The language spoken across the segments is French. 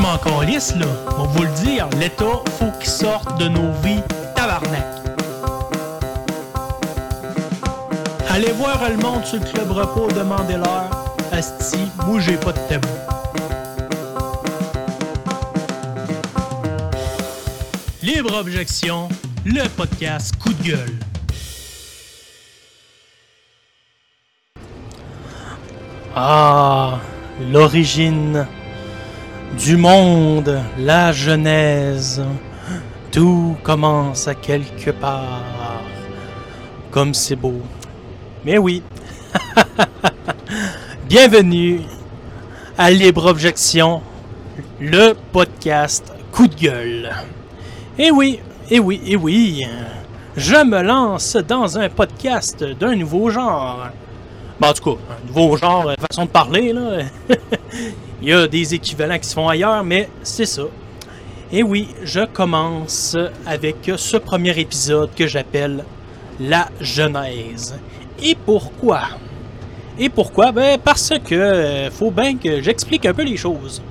m'en calisse, là. On va vous le dire, l'État, faut qu'il sorte de nos vies tabarnak. Allez voir le monde sur le club repos, demandez-leur. Asti, moi j'ai pas de tabou. Libre Objection, le podcast coup de gueule. Ah, l'origine du monde, la genèse, tout commence à quelque part. Comme c'est beau. Mais oui. Bienvenue à Libre Objection, le podcast coup de gueule. Et oui, et oui, et oui, je me lance dans un podcast d'un nouveau genre. Bon, en tout cas, un nouveau genre, euh, façon de parler, là. Il y a des équivalents qui se font ailleurs, mais c'est ça. Et oui, je commence avec ce premier épisode que j'appelle La Genèse. Et pourquoi? Et pourquoi? Ben parce que euh, faut bien que j'explique un peu les choses.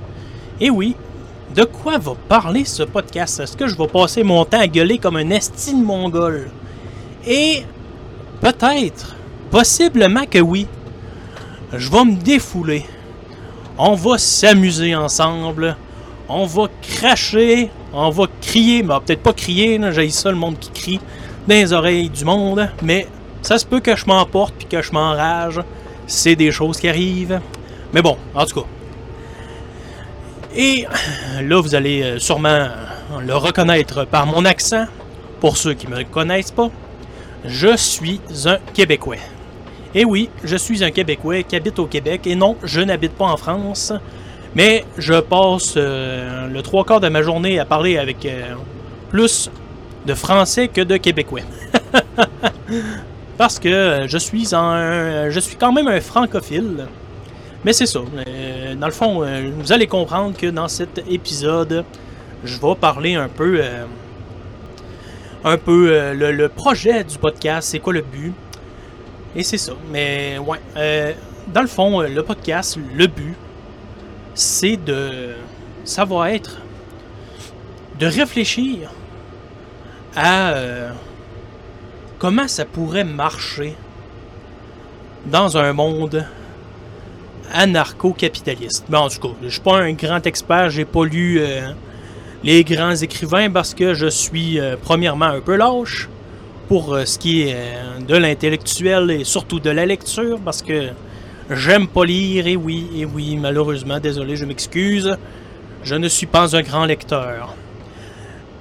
Et oui, de quoi va parler ce podcast? Est-ce que je vais passer mon temps à gueuler comme un estime mongol? Et peut-être, possiblement que oui. Je vais me défouler. On va s'amuser ensemble. On va cracher. On va crier. Mais peut-être pas crier, j'ai ça le monde qui crie dans les oreilles du monde. Mais ça se peut que je m'emporte puis que je m'enrage. C'est des choses qui arrivent. Mais bon, en tout cas. Et là, vous allez euh, sûrement le reconnaître par mon accent. Pour ceux qui ne me connaissent pas, je suis un Québécois. Et oui, je suis un Québécois qui habite au Québec. Et non, je n'habite pas en France. Mais je passe euh, le trois quarts de ma journée à parler avec euh, plus de Français que de Québécois. Parce que euh, je suis un, je suis quand même un francophile. Mais c'est ça. Euh, dans le fond, euh, vous allez comprendre que dans cet épisode, je vais parler un peu, euh, un peu euh, le projet du podcast. C'est quoi le but Et c'est ça. Mais ouais, euh, dans le fond, euh, le podcast, le but, c'est de, ça va être de réfléchir à euh, comment ça pourrait marcher dans un monde anarcho-capitaliste. Ben, en tout cas, je suis pas un grand expert, j'ai pas lu les grands écrivains parce que je suis premièrement un peu lâche pour euh, ce qui est euh, de l'intellectuel et surtout de la lecture parce que j'aime pas lire et oui, et oui, malheureusement, désolé, je m'excuse, je ne suis pas un grand lecteur.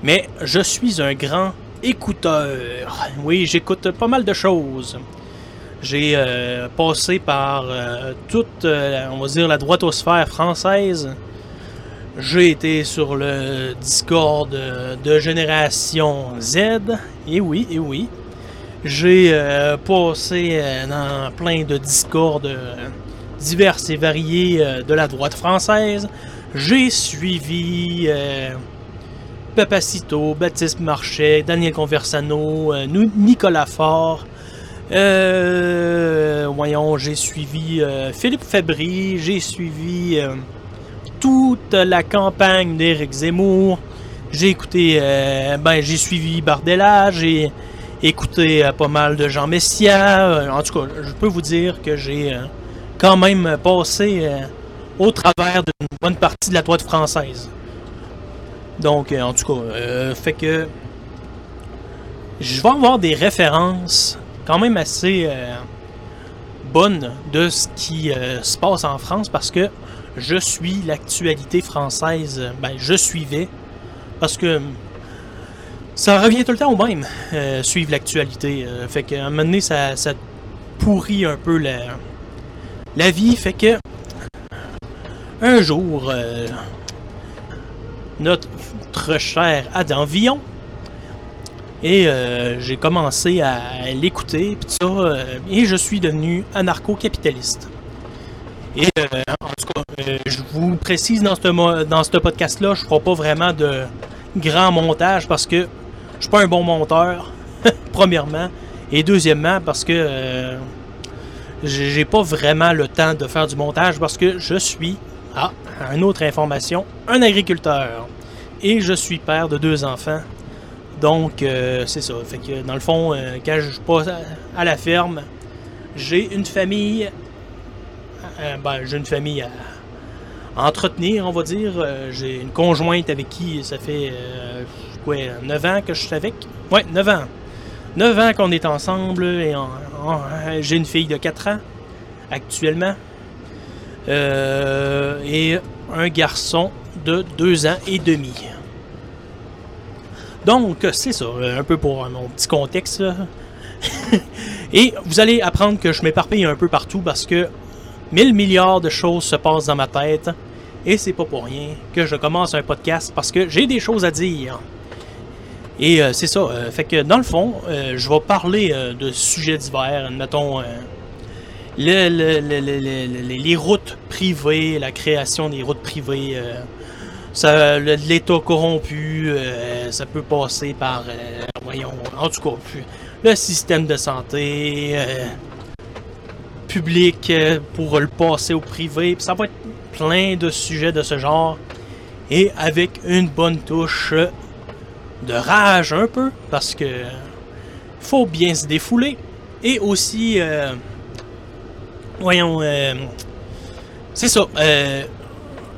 Mais je suis un grand écouteur. Oui, j'écoute pas mal de choses. J'ai euh, passé par toute, on va dire, la droitosphère française. J'ai été sur le Discord euh, de Génération Z. Et oui, et oui. J'ai euh, passé euh, dans plein de Discords euh, divers et variés de la droite française. J'ai suivi Papacito, Baptiste Marchais, Daniel Conversano, Nicolas Faure. Voyons, j'ai suivi Philippe Fabry, j'ai suivi toute la campagne d'Éric Zemmour. J'ai écouté, euh, ben j'ai suivi Bardella, j'ai écouté euh, pas mal de Jean Messia. Euh, en tout cas, je peux vous dire que j'ai quand même passé au travers d'une bonne partie de la droite française. Donc, en tout cas, fait que je vais avoir des références quand même assez bonnes de ce qui se passe en France parce que je suis l'actualité française. Ben, je suivais parce que ça revient tout le temps au même, euh, suivre l'actualité. euh, fait qu'à un moment donné, ça, ça pourrit un peu la, la vie. Fait que un jour, euh, notre cher Adam Villon, et j'ai commencé à l'écouter, et je suis devenu anarcho-capitaliste. Et euh, en tout cas, euh, je vous précise dans ce, dans ce podcast-là, je ne ferai pas vraiment de grand montage parce que je suis pas un bon monteur, premièrement, et deuxièmement parce que euh, j'ai pas vraiment le temps de faire du montage parce que je suis Ah, une autre information, un agriculteur. Et je suis père de deux enfants. Donc, euh, c'est ça. Fait que, dans le fond, quand je passe à, la ferme, j'ai une famille. Euh, ben, j'ai une famille à, entretenir, on va dire. j'ai une conjointe avec qui ça fait quoi, 9 ans que je suis avec. Ouais, 9 ans. 9 ans qu'on est ensemble et j'ai une fille de 4 ans actuellement. et un garçon de 2 ans et demi. Donc, c'est ça, un peu pour mon petit contexte. Et vous allez apprendre que je m'éparpille un peu partout parce que 1000 milliards de choses se passent dans ma tête. Et c'est pas pour rien que je commence un podcast parce que j'ai des choses à dire. Et euh, c'est ça. Euh, fait que dans le fond, euh, je vais parler de sujets divers. Admettons, les routes privées, la création des routes privées l'État corrompu, ça peut passer par, voyons, en tout cas, le système de santé public pour le passer au privé. ça va être plein de sujets de ce genre. Et avec une bonne touche de rage un peu, parce que faut bien se défouler. Et aussi, voyons, c'est ça.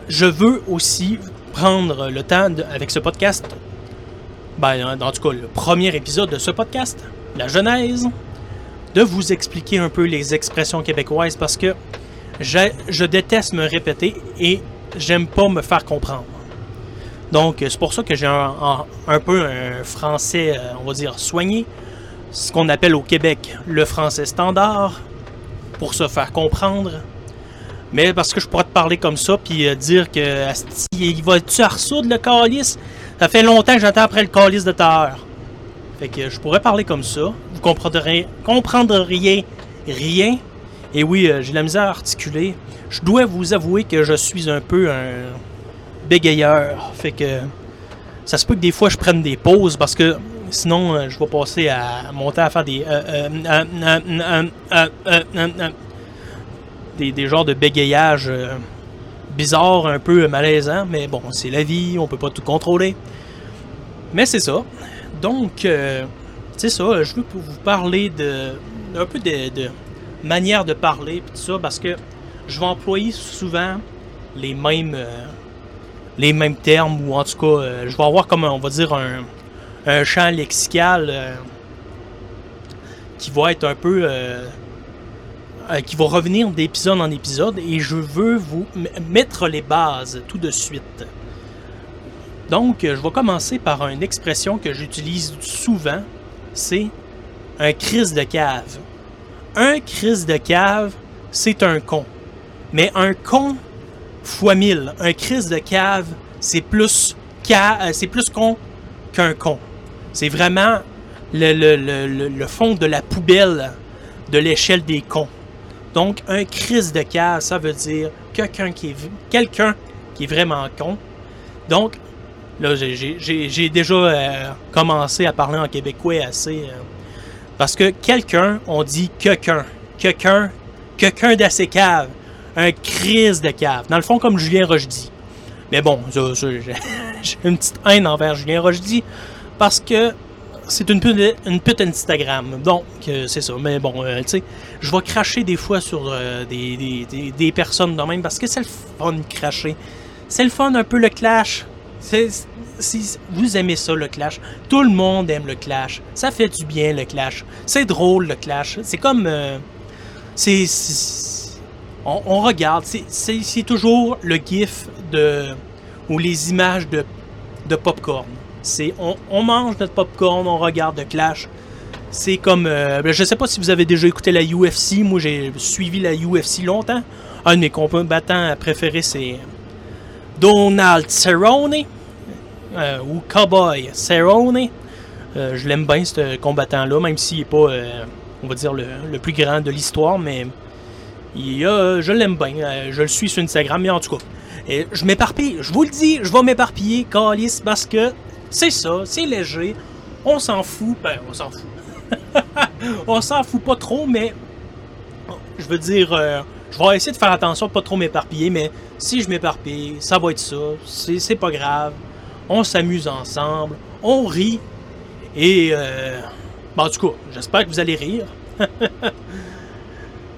je veux aussi prendre le temps, avec ce podcast, ben, en tout cas le premier épisode de ce podcast, la genèse, de vous expliquer un peu les expressions québécoises parce que je, déteste me répéter et j'aime pas me faire comprendre. Donc c'est pour ça que j'ai un, peu un français, euh, on va dire, soigné, ce qu'on appelle au Québec le français standard, pour se faire comprendre mais parce que je pourrais te parler comme ça, puis euh, dire que il va-tu ressoudre le calice? Ça fait longtemps que j'attends après le calice de terre. Fait que je pourrais parler comme ça. Comprendrez, comprendriez rien. Et oui, euh, j'ai la misère à articuler. Je dois vous avouer que je suis un peu un bégayeur. Fait que ça se peut que des fois je prenne des pauses parce que sinon euh, je vais passer à monter à faire des des, genres de bégayage euh, bizarres, un peu malaisants, mais bon, c'est la vie, on peut pas tout contrôler. Mais c'est ça. Donc, euh, c'est ça, je veux vous parler de un peu de, manière de parler, tout ça, parce que je vais employer souvent les mêmes, euh, les mêmes termes, ou en tout cas, je vais avoir comme, on va dire, un, un champ lexical qui va être un peu euh, qui va revenir d'épisode en épisode et je veux vous mettre les bases tout de suite. Donc, je vais commencer par une expression que j'utilise souvent, c'est un crise de cave. Un crise de cave, c'est un con. Mais un con fois mille. Un crise de cave, c'est plus, euh, c'est plus con qu'un con. C'est vraiment le, fond de la poubelle de l'échelle des cons. Donc, un crise de cave, ça veut dire quelqu'un qui est, quelqu'un qui est vraiment con. Donc, là, j'ai déjà euh, commencé à parler en québécois assez. Euh, parce que quelqu'un, on dit quelqu'un. Quelqu'un, quelqu'un d'assez cave. Un crise de cave. Dans le fond, comme Julien Rochdy. Mais bon, j'ai une petite haine envers Julien Rochdy. Parce que c'est une pute, une Instagram. Donc, euh, c'est ça. Mais bon, tu sais, je vais cracher des fois sur des, des, des, personnes de même parce que c'est le fun de cracher. C'est le fun un peu le clash. Si vous aimez ça, le clash, tout le monde aime le clash. Ça fait du bien, le clash. C'est drôle, le clash. C'est comme. c'est. On, on, regarde. C'est toujours le gif de. ou les images de, de popcorn. C'est on, mange notre popcorn, on regarde le Clash. C'est comme. Euh, ben, je sais pas si vous avez déjà écouté la UFC. Moi, j'ai suivi la UFC longtemps. Un de mes combattants préférés, c'est Donald Cerrone. Euh, ou Cowboy Cerrone. Euh, je l'aime bien, ce combattant-là, même s'il n'est pas, on va dire, le, plus grand de l'histoire. Mais il, je l'aime bien. je le suis sur Instagram, mais en tout cas. Je m'éparpille, je vous le dis, je vais m'éparpiller, Calis, parce que c'est ça, c'est léger. On s'en fout. Ben, on s'en fout. on s'en fout pas trop, mais je veux dire, euh, Je vais essayer de faire attention de pas trop m'éparpiller, mais si je m'éparpille, ça va être ça. C'est pas grave. On s'amuse ensemble, on rit. Et, euh, en tout cas, j'espère que vous allez rire.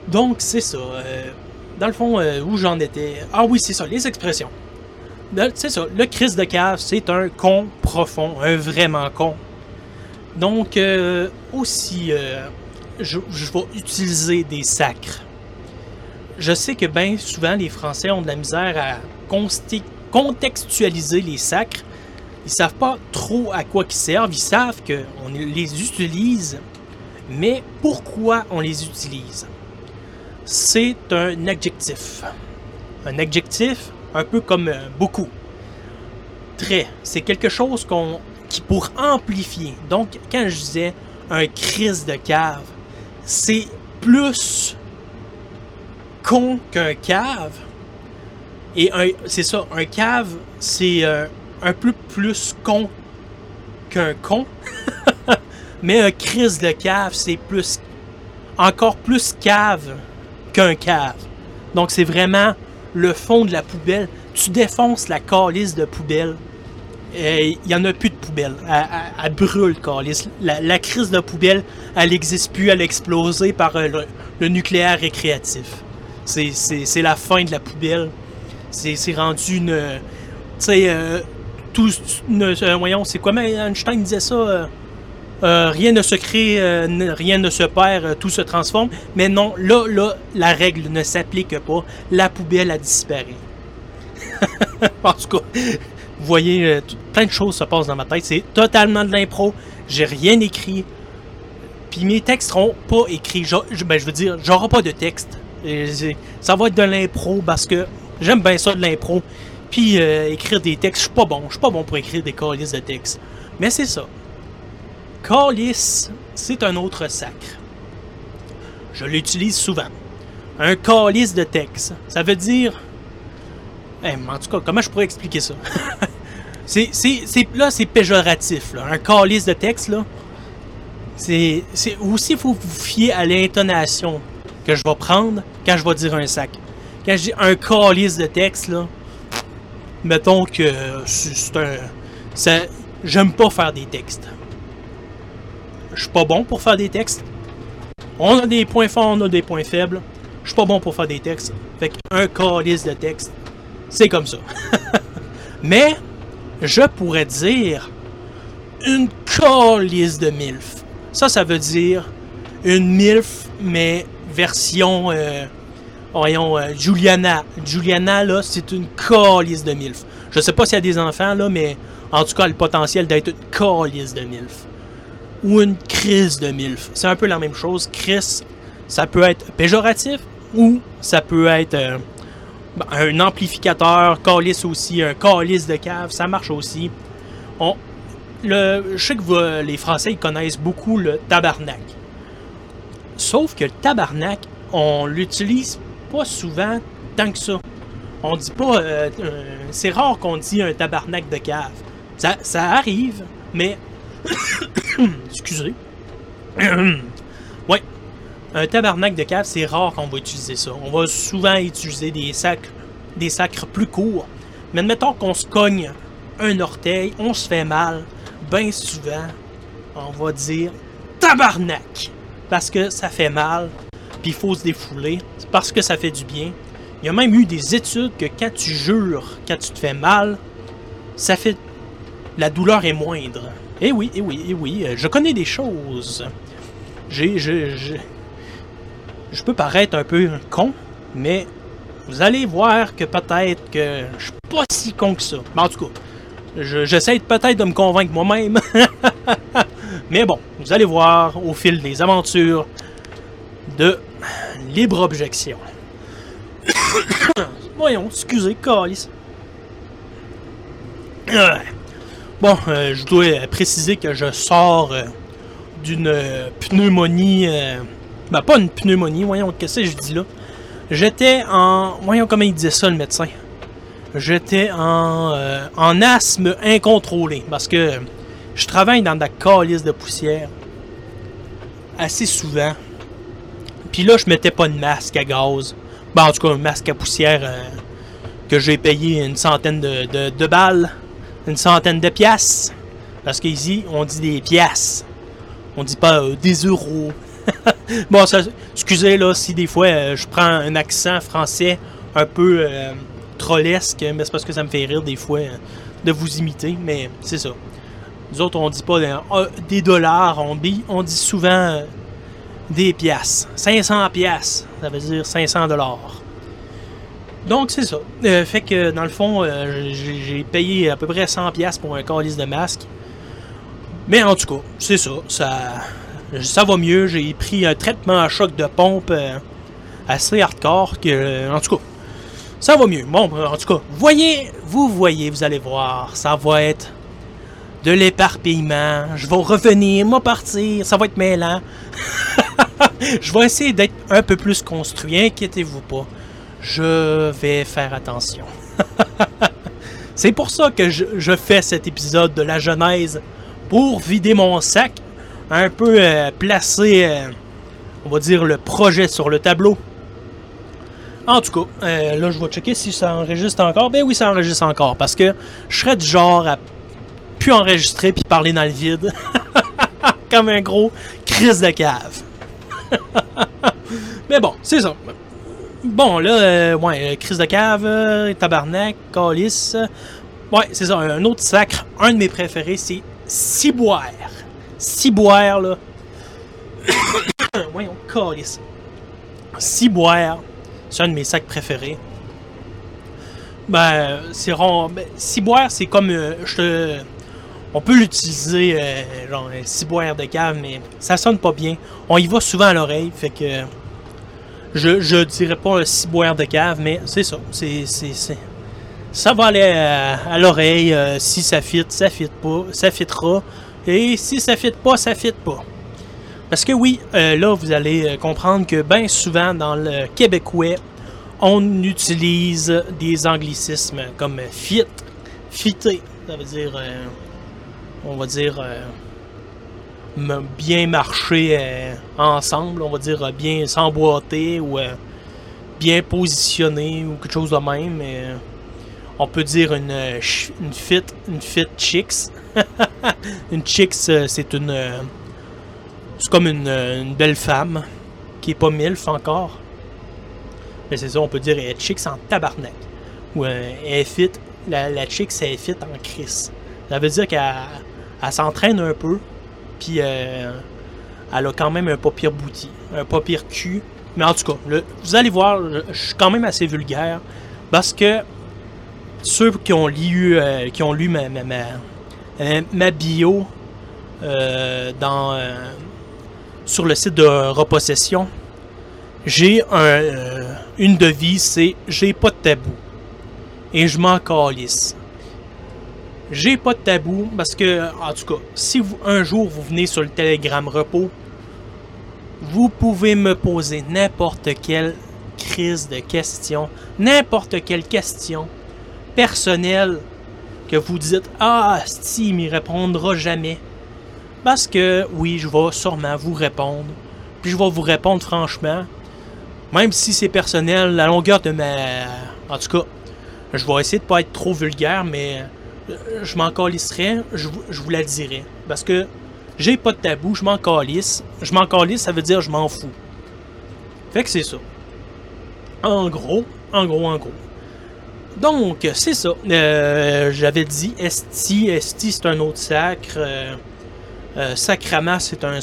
Donc, c'est ça. euh, dans le fond, euh, où j'en étais. Ah oui, c'est ça, les expressions. C'est ça, le Christ de cave, c'est un con profond, un vraiment con. Donc, euh, aussi, euh, je vais utiliser des sacres. Je sais que bien souvent, les Français ont de la misère à contextualiser les sacres. Ils savent pas trop à quoi ils servent. Ils savent qu'on les utilise, mais pourquoi on les utilise? C'est un adjectif. Un adjectif, un peu comme euh, beaucoup. Très. C'est quelque chose qui pour amplifier. Donc, quand je disais un crise de cave, c'est plus con qu'un cave. Et c'est ça, un cave, c'est euh, un peu plus con qu'un con. Mais un crise de cave, c'est plus encore plus cave qu'un cave. Donc c'est vraiment le fond de la poubelle. Tu défonces la calice de poubelle. Il n'y en a plus de poubelle. Elle, elle- elle brûle, calice. La, la crise de poubelle, elle n'existe plus. Elle a explosé par euh, le nucléaire récréatif. C'est, la fin de la poubelle. C'est, rendu une. Tu sais, euh, tout. une- euh, voyons, c'est quoi, mais Einstein disait ça. euh, euh, rien ne se crée, rien ne se perd, tout se transforme. Mais non, là, là, la règle ne s'applique pas. La poubelle a disparu. en tout cas, vous voyez, plein de choses se passent dans ma tête. C'est totalement de l'impro. J'ai rien écrit. Puis mes textes seront pas écrits. Je- ben, je veux dire, j'aurai pas de texte. Ça va être de l'impro parce que j'aime bien ça de l'impro. Puis euh, écrire des textes, je suis pas bon. Je suis pas bon pour écrire des calices de textes. Mais c'est ça. Calice, c'est un autre sacre. Je l'utilise souvent. Un calice de texte. Ça veut dire. En tout cas, comment je pourrais expliquer ça? là, c'est péjoratif. Là. Un calice de texte, là. C'est, aussi, faut vous fier à l'intonation que je vais prendre quand je vais dire un sac. Quand je dis un calice de texte, là, mettons que c'est, un. j'aime pas faire des textes. Je suis pas bon pour faire des textes. On a des points forts, on a des points faibles. Je suis pas bon pour faire des textes. Fait qu'un calice de texte, c'est comme ça. Mais, je pourrais dire une calice de MILF. Ça, ça veut dire une MILF, mais version, euh, euh, Juliana. Juliana, là, c'est une calice de MILF. Je sais pas s'il y a des enfants, là, mais en tout cas, le potentiel d'être une calice de MILF ou une crise de MILF. C'est un peu la même chose. Crise, ça peut être péjoratif ou ça peut être euh, ben, un amplificateur, calice aussi, un calice de cave, ça marche aussi. On, je sais que les Français connaissent beaucoup le tabarnak. Sauf que le tabarnak, on l'utilise pas souvent tant que ça. On dit pas. euh, euh, c'est rare qu'on dit un tabarnak de cave. Ça, ça arrive, mais Excusez. ouais. Un tabarnak de cave, c'est rare qu'on va utiliser ça. On va souvent utiliser des sacs, des sacres plus courts. Mais admettons qu'on se cogne un orteil, on se fait mal. Bien souvent, on va dire tabarnak. Parce que ça fait mal, puis il faut se défouler. C'est parce que ça fait du bien. Il y a même eu des études que quand tu jures, quand tu te fais mal, ça fait. La douleur est moindre. Eh oui, eh oui, eh oui, euh, je connais des choses. J'ai, je, je, peux paraître un peu con, mais vous allez voir que peut-être que je suis pas si con que ça. Mais en tout cas, je- j'essaie peut-être de me convaincre moi-même. mais bon, vous allez voir au fil des aventures de Libre Objection. Voyons, excusez, calice. Bon, euh, je dois préciser que je sors euh, d'une euh, pneumonie. ben, pas une pneumonie, voyons, qu'est-ce que je dis là? J'étais en. Voyons comment il disait ça, le médecin. J'étais en, en asthme incontrôlé parce que je travaille dans de la calice de poussière assez souvent. Puis là, je mettais pas de masque à gaz Ben, en tout cas, un masque à poussière euh, que j'ai payé une centaine de, balles, une centaine de piastres. Parce qu'ici, on dit des piastres. On dit pas euh, des euros. bon, ça, excusez là si des fois euh, je prends un accent français un peu trollesque, mais c'est parce que ça me fait rire des fois de vous imiter, mais c'est ça. Nous autres, on dit pas des, euh, des dollars, on dit, on dit souvent euh, des piastres. 500 piastres, ça veut dire 500 dollars. Donc, c'est ça. Euh, fait que, dans le fond, euh, j'ai payé à peu près 100 piastres pour un calice de masque. Mais en tout cas, c'est ça. Ça, ça va mieux. J'ai pris un traitement à choc de pompe assez hardcore. Que, en tout cas, ça va mieux. Bon, en tout cas, voyez, vous voyez, vous allez voir. Ça va être de l'éparpillement. Je vais revenir, moi partir. Ça va être mêlant. Je vais essayer d'être un peu plus construit. Inquiétez-vous pas. Je vais faire attention. C'est pour ça que je, fais cet épisode de la Genèse pour vider mon sac, un peu euh, placer, euh, on va dire, le projet sur le tableau. En tout cas, euh, là, je vais checker si ça enregistre encore. Ben oui, ça enregistre encore, parce que je serais du genre à plus enregistrer puis parler dans le vide. Comme un gros crise de cave. Mais bon, c'est ça. Bon, là, euh, ouais, euh, crise de cave, euh, tabarnak, calice. Ouais, c'est ça, un autre sacre. Un de mes préférés, c'est Ciboire. Ciboire, là. Voyons, calice. Ciboire, c'est un de mes sacs préférés. Ben, c'est rond. Ben, ciboire, c'est comme. euh, je te. On peut l'utiliser, euh, genre, un ciboire de cave, mais ça sonne pas bien. On y va souvent à l'oreille, fait que. Je, je dirais pas un ciboire de cave, mais c'est ça. C'est, Ça va aller à, à l'oreille. euh, si ça fit, ça fit pas. Ça fitera. Et si ça fit pas, ça fit pas. Parce que oui, euh, là, vous allez euh, comprendre que bien souvent dans le québécois, on utilise des anglicismes comme fit, fitter. Ça veut dire, euh, on va dire, euh, bien marcher euh, ensemble, on va dire euh, bien s'emboîter ou bien positionner ou quelque chose de même. on peut dire une, une fit, une fit chicks. une chicks, c'est une, c'est comme une, belle femme qui est pas milf encore. Mais c'est ça, on peut dire elle est chicks en tabarnak. Ou elle fit, la, la chicks elle est fit en crise. Ça veut dire qu'elle elle s'entraîne un peu, puis euh, elle a quand même un pas pire bouti, un pas pire cul. Mais en tout cas, vous allez voir, je suis quand même assez vulgaire parce que ceux qui ont lu, euh, qui ont lu ma, ma, ma, bio euh, dans, sur le site de Repossession, j'ai un, une devise, c'est j'ai pas de tabou. Et je m'en calisse. J'ai pas de tabou parce que, en tout cas, si vous, un jour vous venez sur le Telegram Repos, vous pouvez me poser n'importe quelle crise de question, n'importe quelle question personnelle que vous dites Ah, si, il m'y répondra jamais. Parce que, oui, je vais sûrement vous répondre. Puis je vais vous répondre franchement. Même si c'est personnel, la longueur de ma. En tout cas, je vais essayer de pas être trop vulgaire, mais je m'en calisserai, je, vous- la dirai. Parce que j'ai pas de tabou, je m'en calisse. Je m'en calisse, ça veut dire je m'en fous. Fait que c'est ça. En gros, en gros, en gros. Donc, c'est ça. Euh, J'avais dit Esti. Esti, c'est un autre sacre. Euh, euh, Sacrament, c'est un,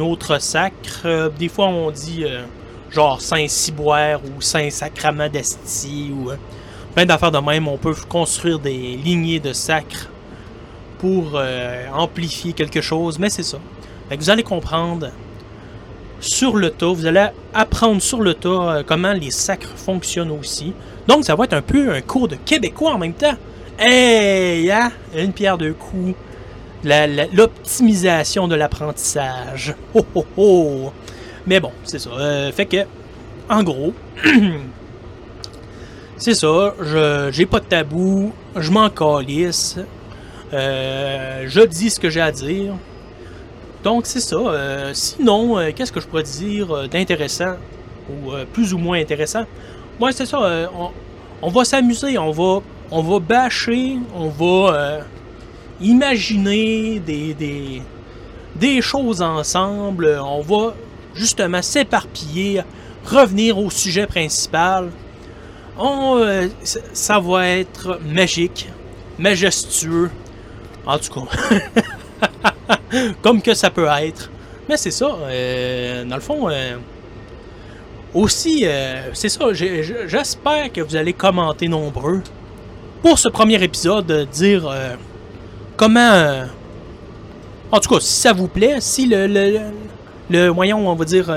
autre sacre. Euh, des fois, on dit euh, genre Saint-Ciboire ou Saint-Sacrament d'Esti ou euh, plein d'affaires de même. On peut construire des lignées de sacres pour euh, amplifier quelque chose, mais c'est ça. Fait que vous allez comprendre sur le tas, vous allez apprendre sur le tas euh, comment les sacres fonctionnent aussi. Donc, ça va être un peu un cours de québécois en même temps. Hey, hein? Une pierre deux coups. L'optimisation de l'apprentissage. Oh, oh, oh. Mais bon, c'est ça. Euh, fait que, en gros, c'est ça. Je j'ai pas de tabou. Je m'en calisse. Euh, je dis ce que j'ai à dire. Donc, c'est ça. Euh, sinon, euh, qu'est-ce que je pourrais dire d'intéressant ou plus ou moins intéressant? Ouais, c'est ça. on, on va s'amuser, on va, on va bâcher, on va imaginer des, des, des choses ensemble. On va justement s'éparpiller, revenir au sujet principal. On, euh, ça- va être magique, majestueux. En tout cas, comme que ça peut être. Mais c'est ça. euh, dans le fond, euh, aussi, c'est ça. J'espère que vous allez commenter nombreux pour ce premier épisode, dire comment. en tout cas, si ça vous plaît, si le, le, le, on va dire,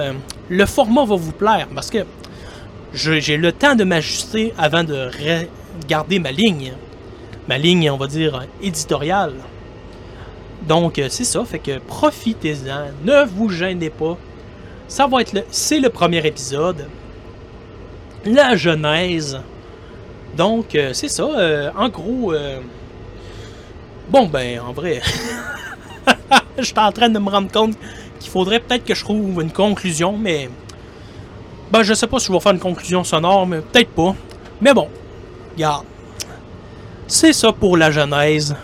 le format va vous plaire, parce que j'ai le temps de m'ajuster avant de regarder ma ligne, ma ligne, on va dire, éditoriale. Donc, euh, c'est ça, fait que profitez-en, ne vous gênez pas. Ça va être le, c'est le premier épisode, la genèse. Donc, euh, c'est ça, euh, en gros, euh, bon ben, en vrai, je suis en train de me rendre compte qu'il faudrait peut-être que je trouve une conclusion, mais ben, je sais pas si je vais faire une conclusion sonore, mais peut-être pas. Mais bon, regarde, c'est ça pour la genèse.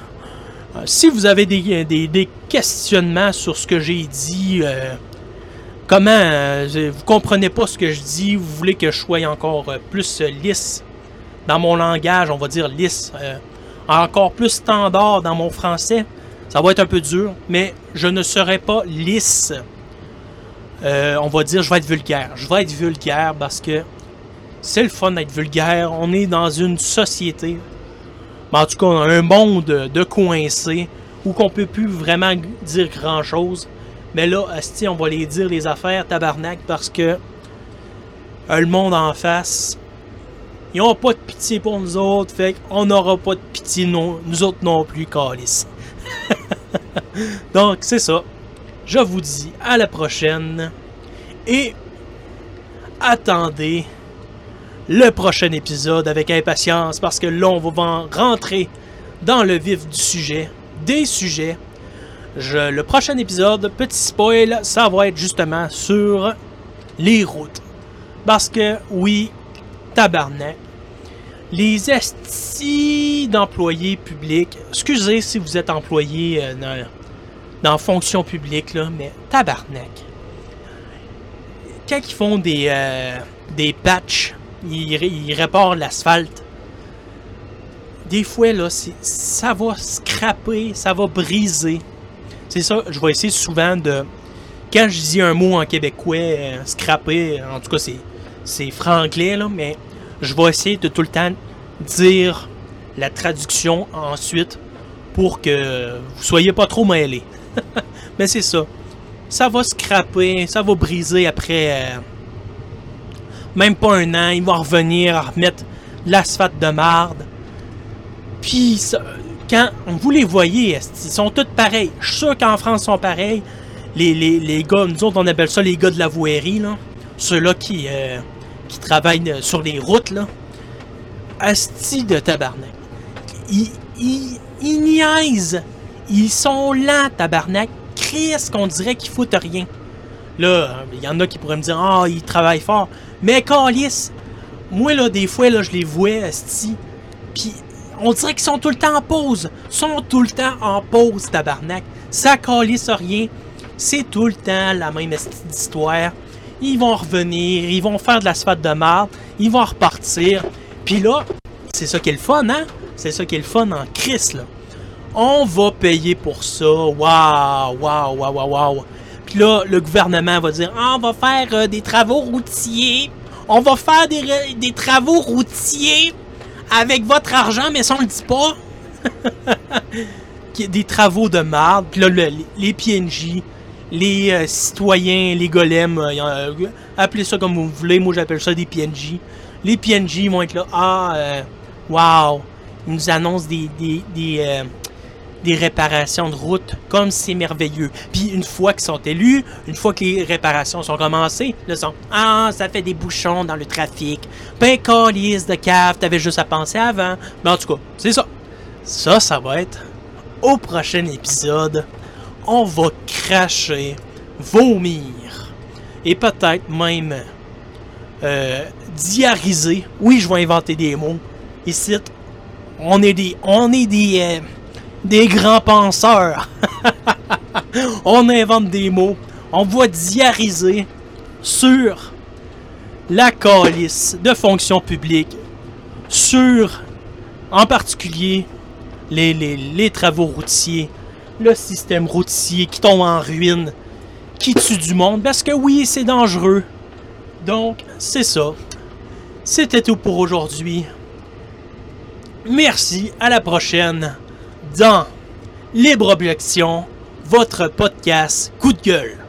Euh, si vous avez des, des- des questionnements sur ce que j'ai dit, euh, comment euh, vous comprenez pas ce que je dis, vous voulez que je sois encore euh, plus euh, lisse dans mon langage, on va dire lisse, euh, encore plus standard dans mon français, ça va être un peu dur, mais je ne serai pas lisse. Euh, on va dire, je vais être vulgaire. Je vais être vulgaire parce que c'est le fun d'être vulgaire. On est dans une société mais en tout cas, un monde de coincés où qu'on peut plus vraiment dire grand chose. Mais là, asti, on va les dire les affaires tabarnak parce que euh, le monde en face, ils ont pas de pitié pour nous autres, fait qu'on n'aura pas de pitié non, nous autres non plus, calice. Donc, c'est ça. Je vous dis à la prochaine et attendez le prochain épisode avec impatience parce que là, on va en rentrer dans le vif du sujet, des sujets. Je- le prochain épisode, petit spoil, ça va être justement sur les routes. Parce que, oui, tabarnak, les estis d'employés publics, excusez si vous êtes employé euh, dans, fonction publique, là, mais tabarnak. Quand ils font des, euh, des patchs, ils, ré- ils réparent l'asphalte. Des fois, là, ça va scraper, ça va briser. C'est ça, je vais essayer souvent de. Quand je dis un mot en québécois, euh, scraper, en tout cas, c'est, c'est franglais, là, mais je vais essayer de tout le temps dire la traduction ensuite pour que vous soyez pas trop mêlés. mais c'est ça. Ça va scraper, ça va briser après. euh, même pas un an, ils vont revenir remettre l'asphalte de marde. Puis, quand vous les voyez, ils sont tous pareils? Je suis sûr qu'en France, ils sont pareils. Les, les, les gars, nous autres, on appelle ça les gars de la voirie, là. Ceux-là qui, euh, qui travaillent euh, sur les routes, là. Asti de tabarnak. Ils, ils, ils niaisent. Ils sont lents, tabarnak. Chris, qu'on dirait qu'ils foutent rien. Là, il y en a qui pourraient me dire Ah, ils travaillent fort. Mais Calis, moi, là, des fois, là, je les vois, esti. Puis, on dirait qu'ils sont tout le temps en pause. Ils sont tout le temps en pause, tabarnak. Ça calisse rien. C'est tout le temps la même esti d'histoire. Ils vont revenir, ils vont faire de l'asphalte de marde, ils vont repartir. Puis là, c'est ça qui est le fun, hein? C'est ça qui est le fun en crise, là. On va payer pour ça. Waouh, waouh, waouh, waouh, waouh. Puis là, le gouvernement va dire Ah, on va faire euh, des travaux routiers. On va faire des, travaux routiers avec votre argent, mais ça, on le dit pas. Des travaux de marde. Puis là, le- les, PNJ, les euh, citoyens, les golems, euh, appelez ça comme vous voulez. Moi, j'appelle ça des PNJ. Les PNJ vont être là. Ah, euh, wow. Ils nous annoncent des, des réparations de route, comme c'est merveilleux. Puis une fois qu'ils sont élus, une fois que les réparations sont commencées, ils sont Ah, ça fait des bouchons dans le trafic. Ben, calice de cave, t'avais juste à penser avant. Mais en tout cas, c'est ça. Ça, ça va être au prochain épisode. On va cracher, vomir, et peut-être même euh, diariser. Oui, je vais inventer des mots. Ici, on est des, on est des, euh, des grands penseurs. on invente des mots. On va diariser sur la calice de fonction publique, sur en particulier les, travaux routiers, le système routier qui tombe en ruine, qui tue du monde, parce que oui, c'est dangereux. Donc, c'est ça. C'était tout pour aujourd'hui. Merci, à la prochaine dans Libre Objection, votre podcast coup de gueule.